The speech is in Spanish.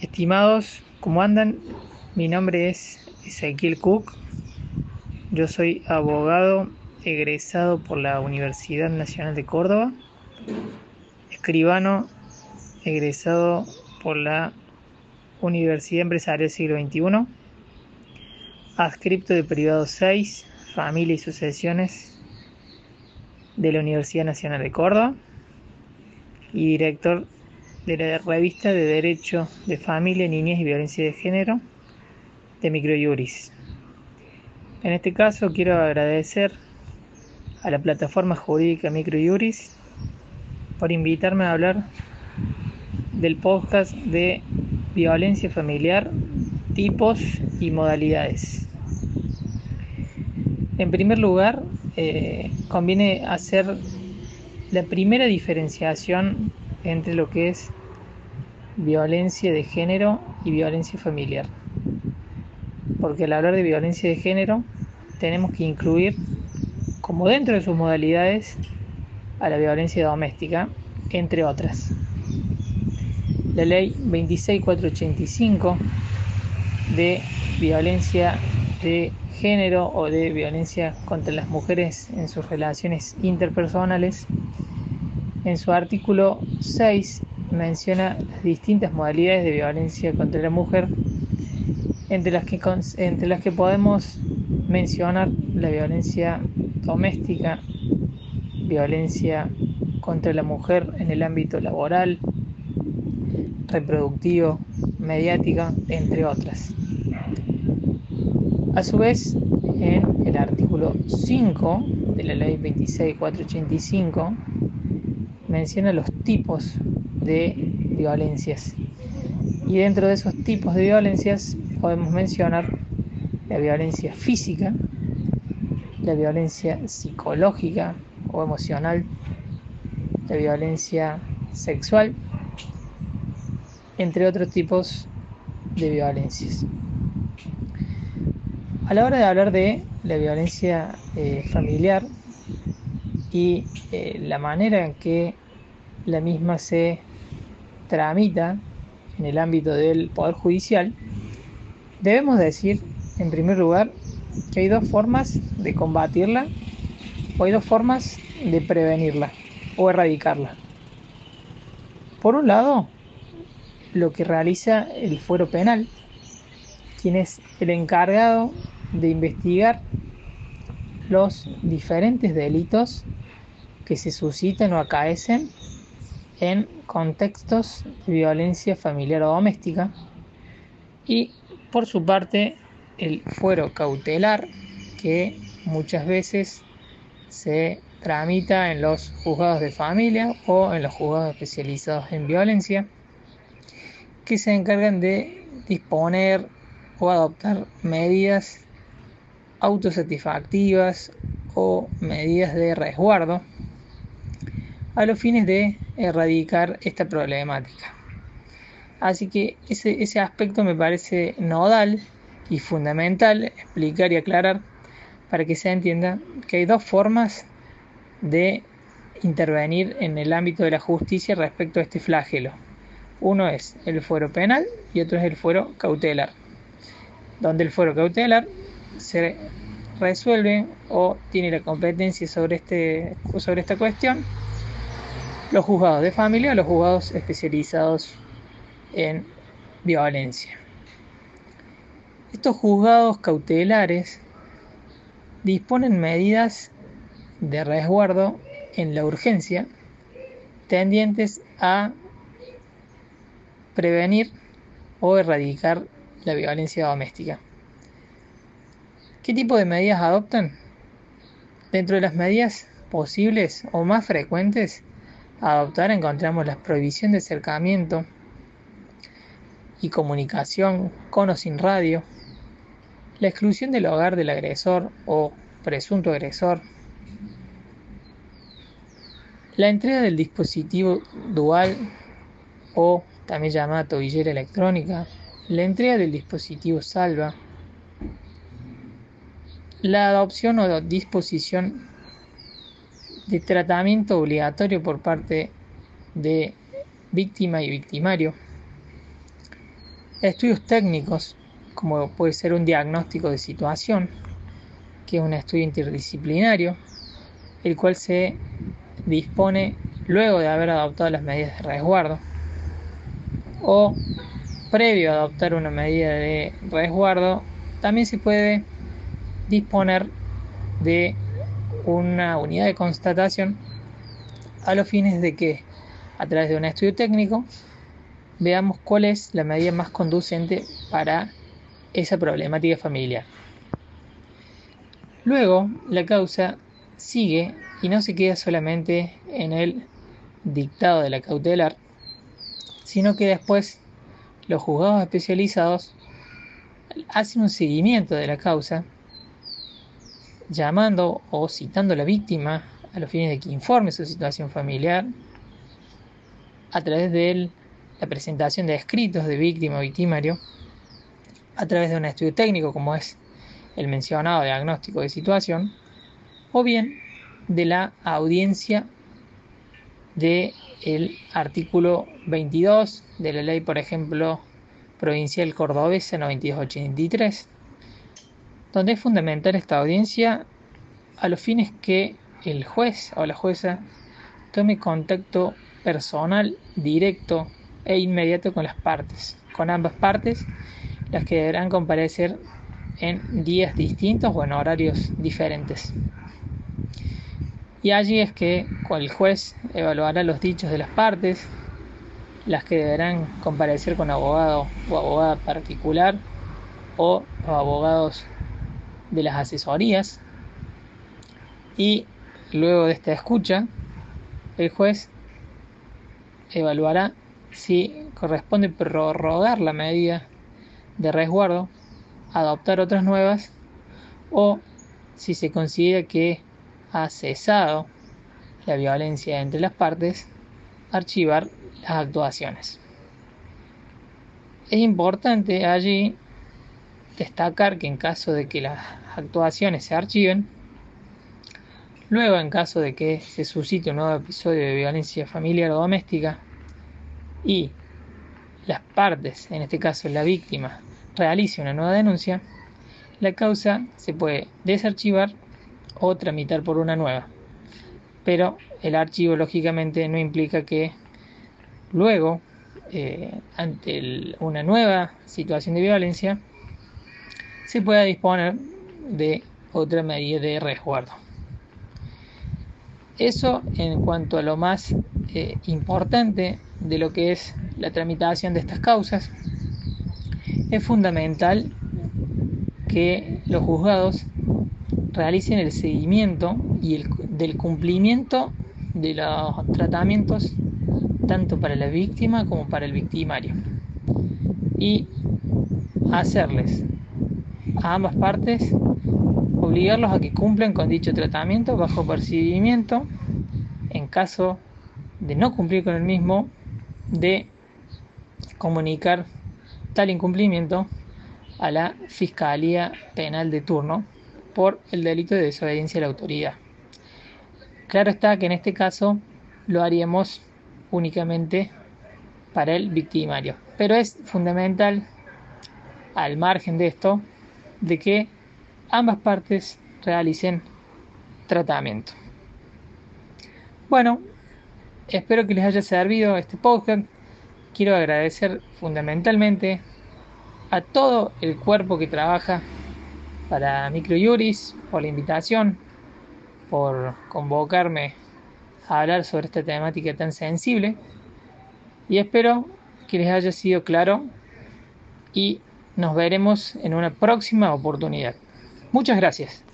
Estimados, ¿cómo andan? Mi nombre es Ezequiel Cook. Yo soy abogado egresado por la Universidad Nacional de Córdoba, escribano egresado por la Universidad Empresarial Siglo XXI, adscripto de Privado 6, Familia y Sucesiones de la Universidad Nacional de Córdoba y director de la revista de Derecho de Familia, Niñez y Violencia de Género de Microjuris. En este caso quiero agradecer a la plataforma jurídica Microjuris por invitarme a hablar del podcast de violencia familiar, tipos y modalidades. En primer lugar, eh, conviene hacer la primera diferenciación entre lo que es violencia de género y violencia familiar. Porque al hablar de violencia de género tenemos que incluir como dentro de sus modalidades a la violencia doméstica, entre otras. La ley 26485 de violencia de género o de violencia contra las mujeres en sus relaciones interpersonales, en su artículo 6 menciona las distintas modalidades de violencia contra la mujer, entre las que, podemos mencionar la violencia doméstica, violencia contra la mujer en el ámbito laboral, reproductivo, mediática, entre otras. A su vez, en el artículo 5 de la ley 26485 menciona los tipos de violencias. Y dentro de esos tipos de violencias podemos mencionar la violencia física, la violencia psicológica o emocional, la violencia sexual, entre otros tipos de violencias. A la hora de hablar de la violencia eh, familiar y eh, la manera en que la misma se tramita en el ámbito del Poder Judicial, debemos decir, en primer lugar, que hay dos formas de combatirla o hay dos formas de prevenirla o erradicarla. Por un lado, lo que realiza el fuero penal, quien es el encargado de investigar los diferentes delitos que se suscitan o acaecen en contextos de violencia familiar o doméstica. Y por su parte el fuero cautelar que muchas veces se tramita en los juzgados de familia o en los juzgados especializados en violencia que se encargan de disponer o adoptar medidas autosatisfactivas o medidas de resguardo a los fines de erradicar esta problemática. Así que ese, ese aspecto me parece nodal y fundamental explicar y aclarar para que se entienda que hay dos formas de intervenir en el ámbito de la justicia respecto a este flagelo. Uno es el fuero penal y otro es el fuero cautelar, donde el fuero cautelar se resuelve o tiene la competencia sobre, este, sobre esta cuestión los juzgados de familia o los juzgados especializados en violencia. Estos juzgados cautelares disponen medidas de resguardo en la urgencia tendientes a prevenir o erradicar la violencia doméstica. ¿Qué tipo de medidas adoptan? Dentro de las medidas posibles o más frecuentes adoptar encontramos la prohibición de acercamiento y comunicación con o sin radio, la exclusión del hogar del agresor o presunto agresor, la entrega del dispositivo dual o también llamada tobillera electrónica, la entrega del dispositivo salva, la adopción o disposición de tratamiento obligatorio por parte de víctima y victimario, estudios técnicos, como puede ser un diagnóstico de situación, que es un estudio interdisciplinario, el cual se dispone luego de haber adoptado las medidas de resguardo o previo a adoptar una medida de resguardo, también se puede disponer de una unidad de constatación a los fines de que a través de un estudio técnico veamos cuál es la medida más conducente para esa problemática familiar. Luego, la causa sigue y no se queda solamente en el dictado de la cautelar, sino que después los juzgados especializados hacen un seguimiento de la causa, llamando o citando a la víctima a los fines de que informe su situación familiar, a través de la presentación de escritos de víctima o victimario, a través de un estudio técnico como es el mencionado diagnóstico de situación, o bien de la audiencia del artículo 22 de la ley, por ejemplo, provincial cordobesa 9283, donde es fundamental esta audiencia a los fines que el juez o la jueza tome contacto personal, directo e inmediato con las partes, con ambas partes, las que deberán comparecer en días distintos o en horarios diferentes. Y allí es que el juez evaluará los dichos de las partes, las que deberán comparecer con abogado o abogada particular o abogados de las asesorías. Y luego de esta escucha, el juez evaluará si corresponde prorrogar la medida de resguardo, adoptar otras nuevas o si se considera que ha cesado la violencia entre las partes, archivar las actuaciones. Es importante allí destacar que en caso de que las actuaciones se archiven, luego en caso de que se suscite un nuevo episodio de violencia familiar o doméstica y las partes, en este caso la víctima, realice una nueva denuncia, la causa se puede desarchivar o tramitar por una nueva. Pero el archivo lógicamente no implica que luego, eh, ante una nueva situación de violencia, se pueda disponer de otra medida de resguardo. Eso en cuanto a lo más eh, importante de lo que es la tramitación de estas causas, es fundamental que los juzgados realicen el seguimiento y el, del cumplimiento de los tratamientos tanto para la víctima como para el victimario y hacerles a ambas partes obligarlos a que cumplan con dicho tratamiento bajo percibimiento en caso de no cumplir con el mismo de comunicar tal incumplimiento a la Fiscalía Penal de turno por el delito de desobediencia a la autoridad. Claro está que en este caso lo haríamos únicamente para el victimario, pero es fundamental, al margen de esto, de que ambas partes realicen tratamiento. Bueno, espero que les haya servido este podcast. Quiero agradecer fundamentalmente a todo el cuerpo que trabaja para Microjuris por la invitación, por convocarme a hablar sobre esta temática tan sensible y espero que les haya sido claro y nos veremos en una próxima oportunidad. Muchas gracias.